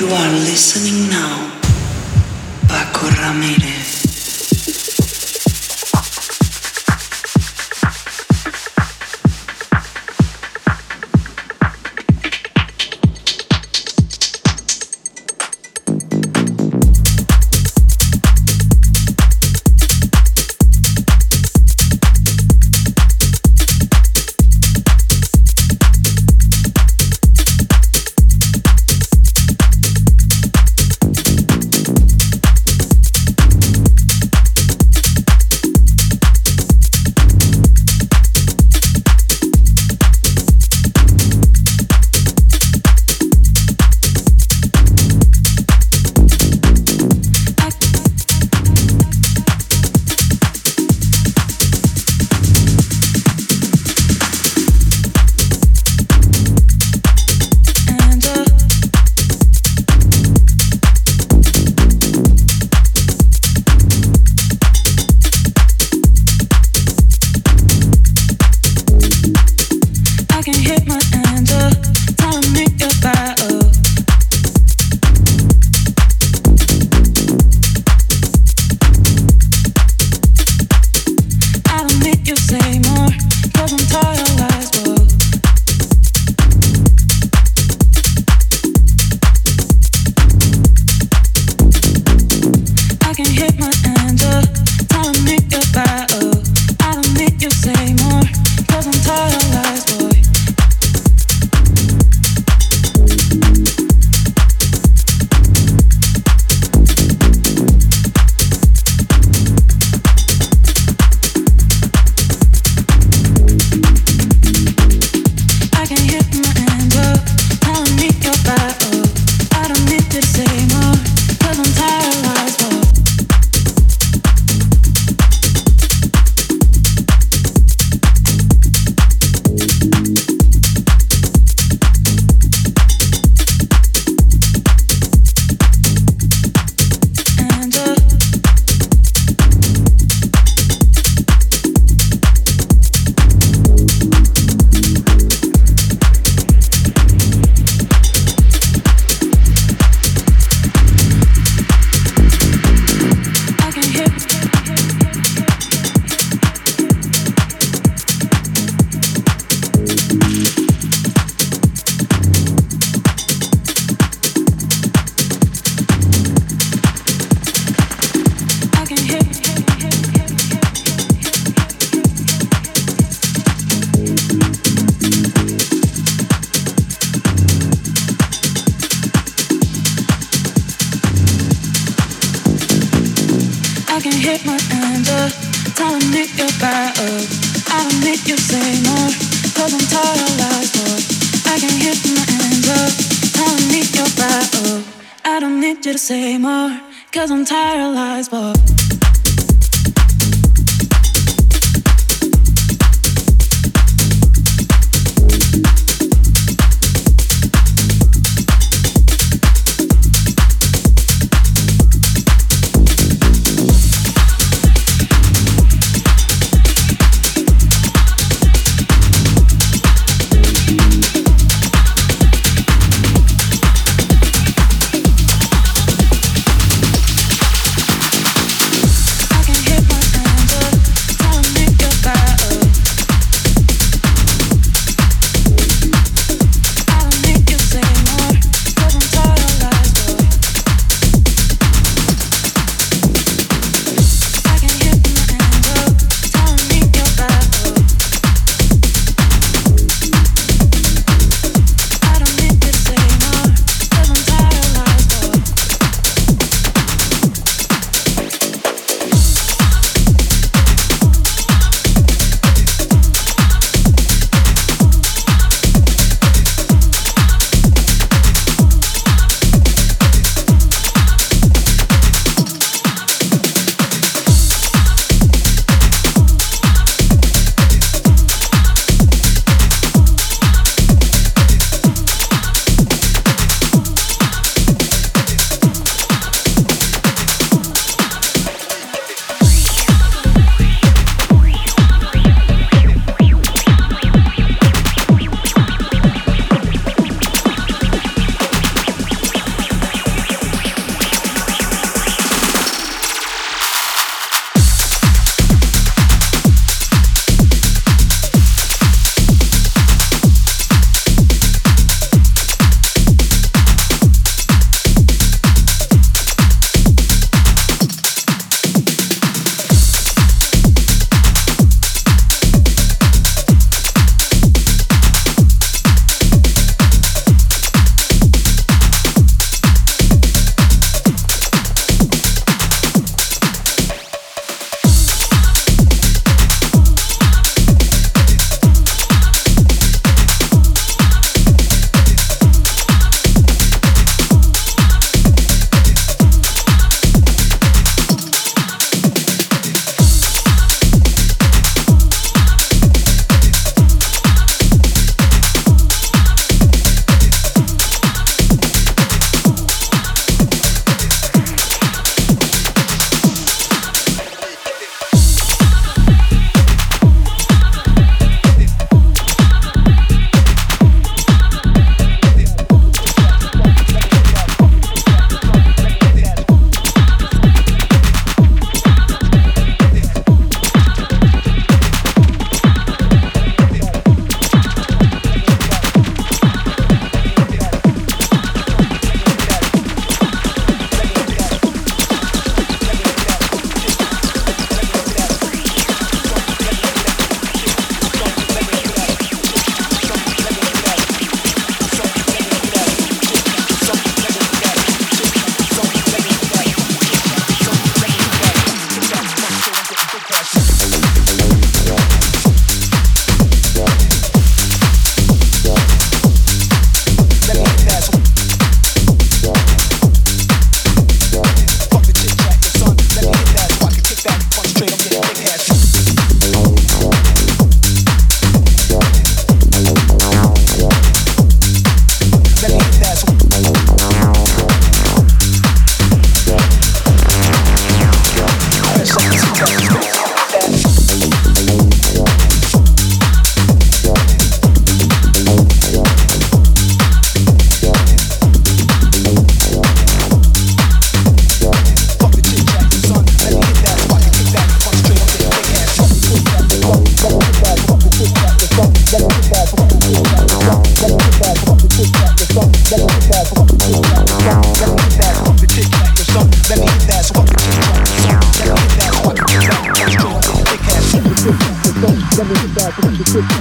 You are listening now, Pako Ramirez.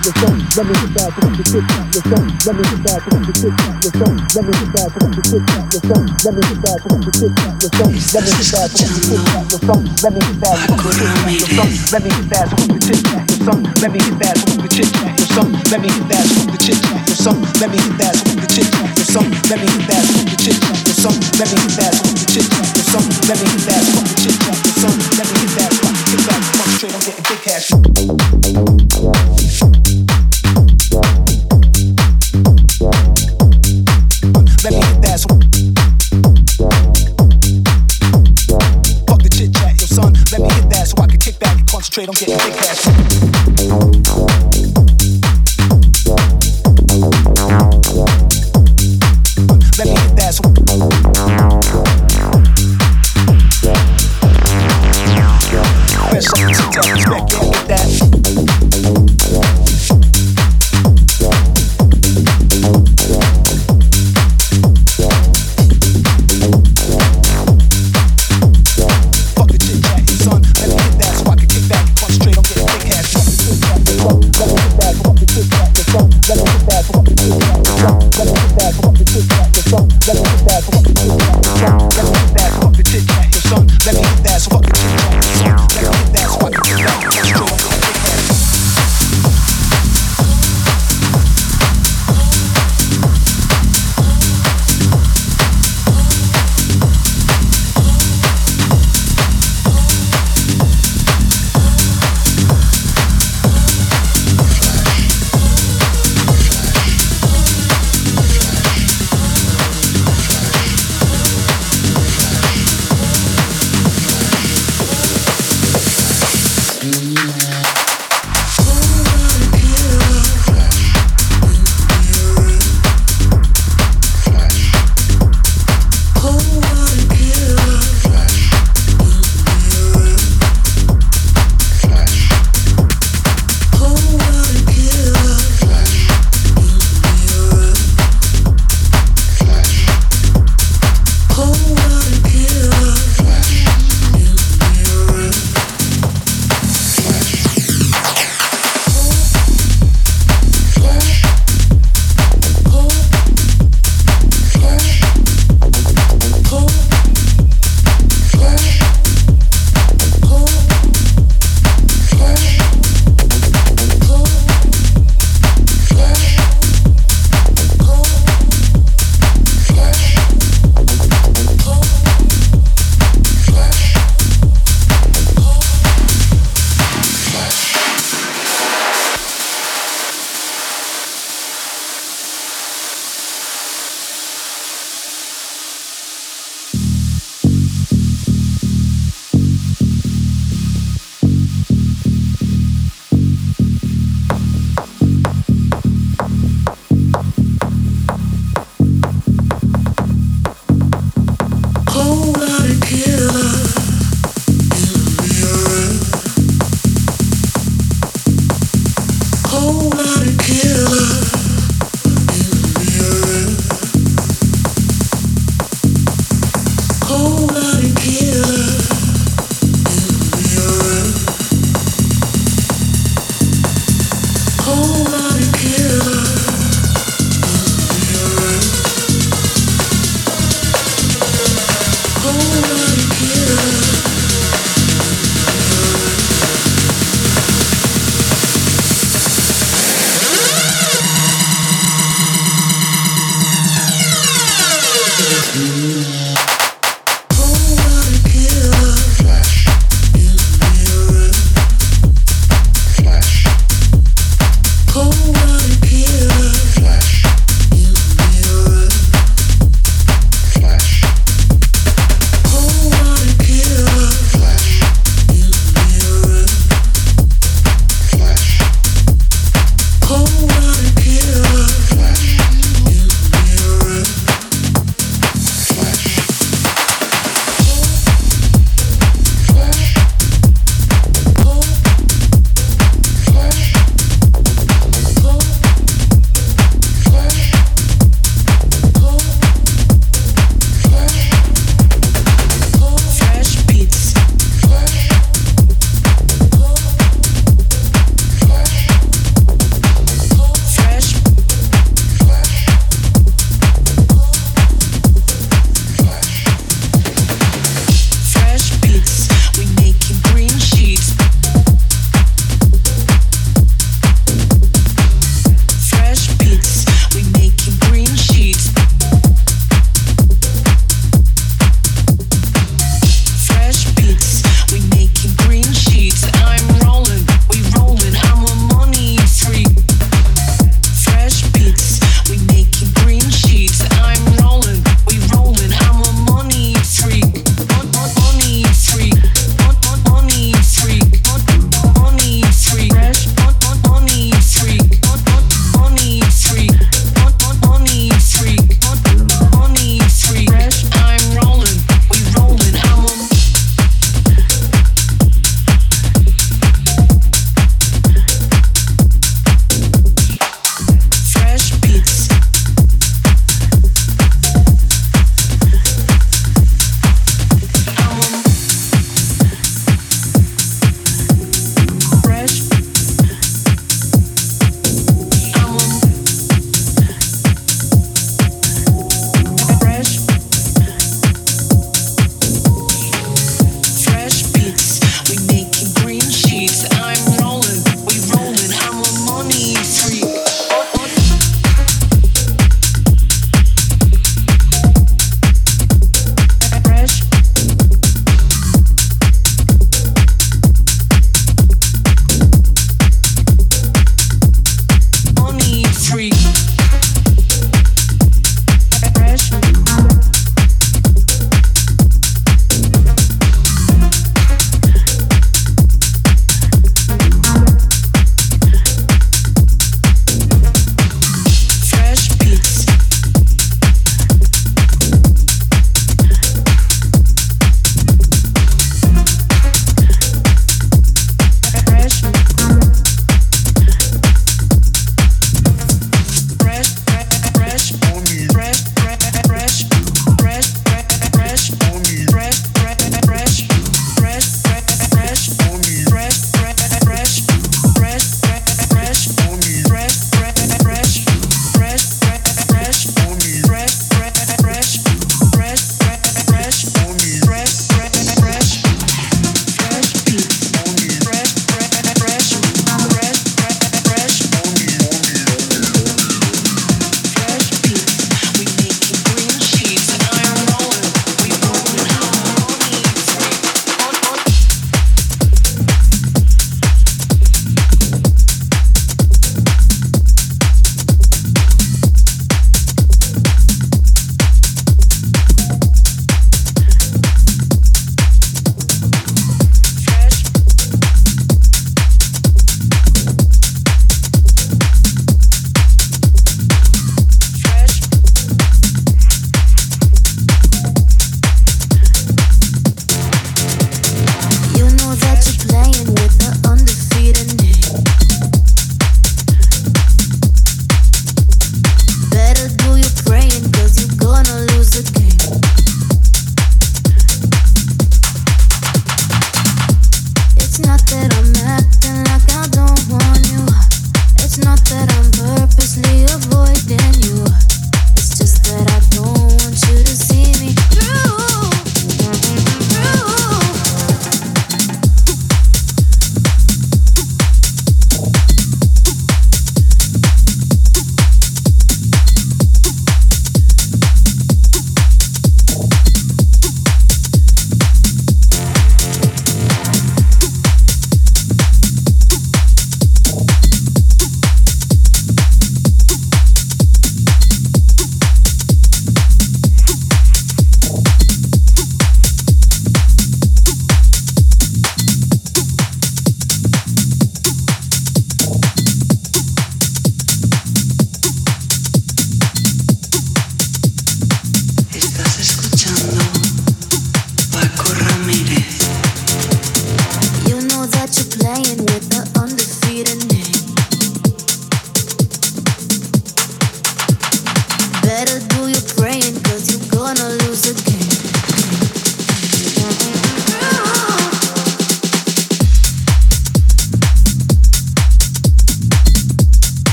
the sun, loving the fire, from the tip, the sun, loving the fire, from the tip, the sun, loving the fire, from the tip, the sun, loving the fire, from the tip, the sun, loving the fire, from the tip, the sun, loving the fire, from the tip, the sun, loving the fire, from the tip, the sun, let me get that from the chit chat, the sun, let me get that from the chit chat, the sun, let me get that from the chit chat, the sun, let me get that from the chit chat, the sun, let me get that from the chit chat, the sun, let me get that from the chit chat, the sun, let me get that from the chit chat, straight, I'm getting big cash.